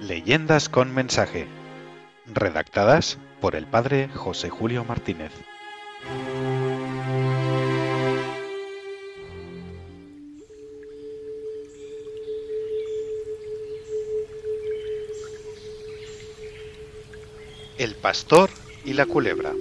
Leyendas con mensaje. Redactadas por el padre José Julio Martínez. El pastor y la culebra.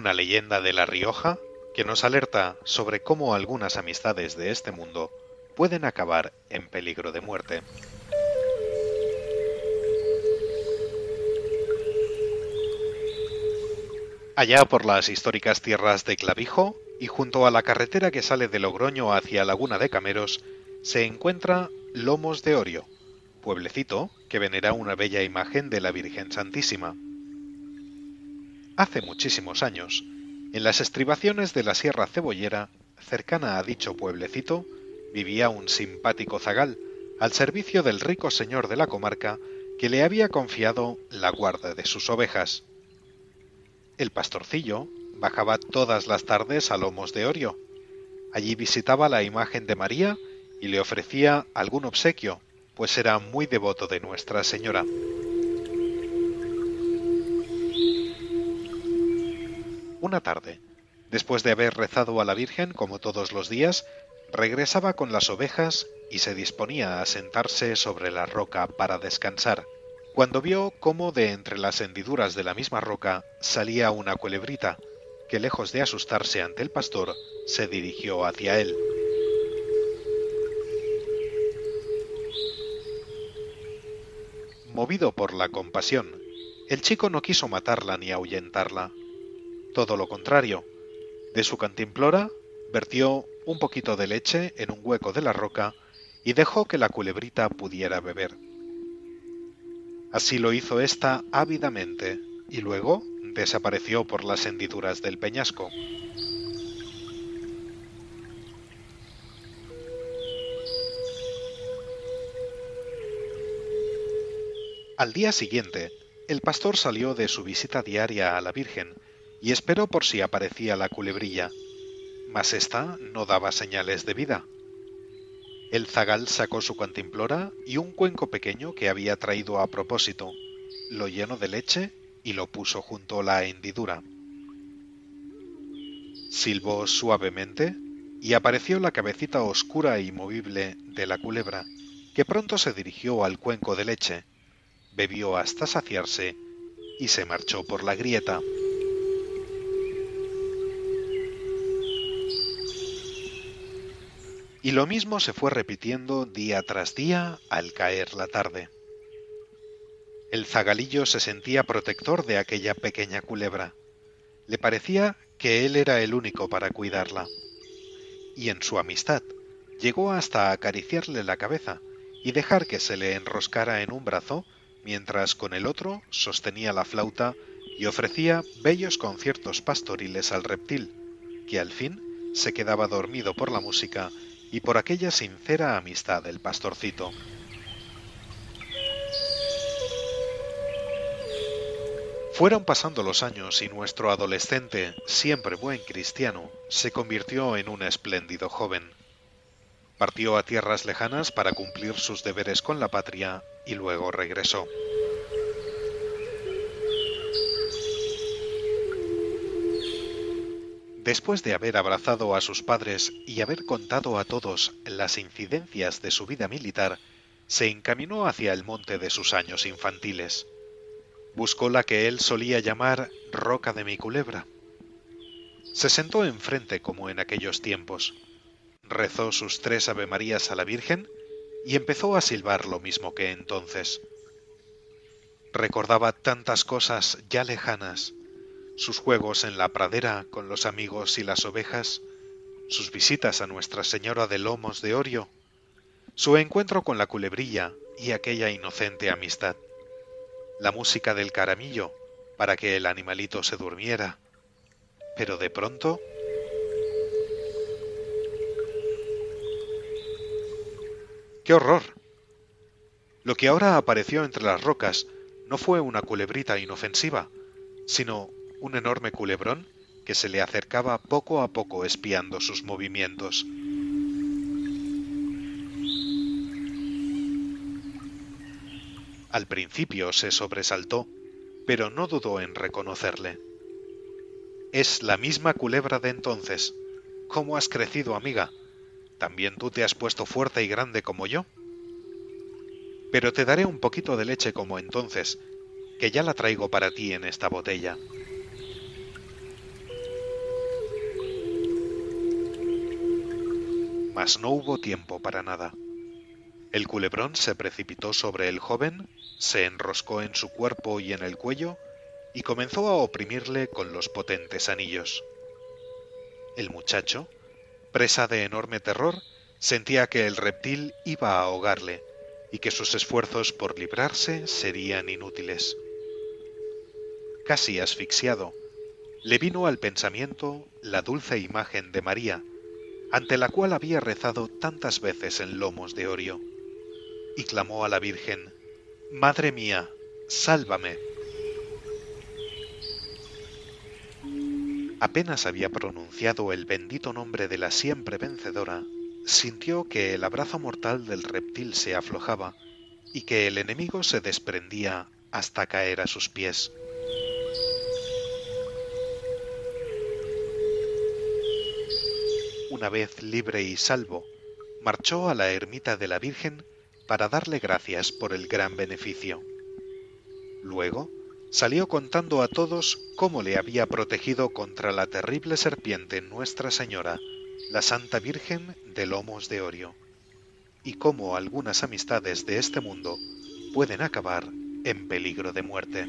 Una leyenda de La Rioja que nos alerta sobre cómo algunas amistades de este mundo pueden acabar en peligro de muerte. Allá por las históricas tierras de Clavijo y junto a la carretera que sale de Logroño hacia Laguna de Cameros, se encuentra Lomos de Orio, pueblecito que venera una bella imagen de la Virgen Santísima. Hace muchísimos años, en las estribaciones de la Sierra Cebollera, cercana a dicho pueblecito, vivía un simpático zagal, al servicio del rico señor de la comarca, que le había confiado la guarda de sus ovejas. El pastorcillo bajaba todas las tardes a Lomos de Orio. Allí visitaba la imagen de María y le ofrecía algún obsequio, pues era muy devoto de Nuestra Señora. Una tarde, después de haber rezado a la Virgen como todos los días, regresaba con las ovejas y se disponía a sentarse sobre la roca para descansar, cuando vio cómo de entre las hendiduras de la misma roca salía una culebrita, que lejos de asustarse ante el pastor, se dirigió hacia él. Movido por la compasión, el chico no quiso matarla ni ahuyentarla, todo lo contrario. De su cantimplora vertió un poquito de leche en un hueco de la roca y dejó que la culebrita pudiera beber. Así lo hizo ésta ávidamente y luego desapareció por las hendiduras del peñasco. Al día siguiente, el pastor salió de su visita diaria a la Virgen y esperó por si aparecía la culebrilla, mas ésta no daba señales de vida. El zagal sacó su cantimplora y un cuenco pequeño que había traído a propósito, lo llenó de leche y lo puso junto a la hendidura. Silbó suavemente y apareció la cabecita oscura e movible de la culebra, que pronto se dirigió al cuenco de leche, bebió hasta saciarse y se marchó por la grieta. Y lo mismo se fue repitiendo día tras día al caer la tarde. El zagalillo se sentía protector de aquella pequeña culebra. Le parecía que él era el único para cuidarla. Y en su amistad llegó hasta acariciarle la cabeza y dejar que se le enroscara en un brazo mientras con el otro sostenía la flauta y ofrecía bellos conciertos pastoriles al reptil, que al fin se quedaba dormido por la música y por aquella sincera amistad del pastorcito. Fueron pasando los años y nuestro adolescente, siempre buen cristiano, se convirtió en un espléndido joven. Partió a tierras lejanas para cumplir sus deberes con la patria y luego regresó. Después de haber abrazado a sus padres y haber contado a todos las incidencias de su vida militar, se encaminó hacia el monte de sus años infantiles. Buscó la que él solía llamar Roca de mi culebra. Se sentó enfrente como en aquellos tiempos, rezó sus tres Avemarías a la Virgen y empezó a silbar lo mismo que entonces. Recordaba tantas cosas ya lejanas, sus juegos en la pradera con los amigos y las ovejas, sus visitas a Nuestra Señora de Lomos de Orio, su encuentro con la culebrilla y aquella inocente amistad, la música del caramillo para que el animalito se durmiera, pero de pronto... ¡Qué horror! Lo que ahora apareció entre las rocas no fue una culebrita inofensiva, sino un enorme culebrón que se le acercaba poco a poco espiando sus movimientos. Al principio se sobresaltó, pero no dudó en reconocerle. Es la misma culebra de entonces. ¿Cómo has crecido, amiga? ¿También tú te has puesto fuerte y grande como yo? Pero te daré un poquito de leche como entonces, que ya la traigo para ti en esta botella. Mas no hubo tiempo para nada. El culebrón se precipitó sobre el joven, se enroscó en su cuerpo y en el cuello, y comenzó a oprimirle con los potentes anillos. El muchacho, presa de enorme terror, sentía que el reptil iba a ahogarle y que sus esfuerzos por librarse serían inútiles. Casi asfixiado, le vino al pensamiento la dulce imagen de María, ante la cual había rezado tantas veces en lomos de Orio, y clamó a la Virgen, Madre mía, sálvame. Apenas había pronunciado el bendito nombre de la siempre vencedora, sintió que el abrazo mortal del reptil se aflojaba y que el enemigo se desprendía hasta caer a sus pies. Una vez libre y salvo, marchó a la ermita de la Virgen para darle gracias por el gran beneficio. Luego, salió contando a todos cómo le había protegido contra la terrible serpiente Nuestra Señora, la Santa Virgen de Lomos de Orio, y cómo algunas amistades de este mundo pueden acabar en peligro de muerte.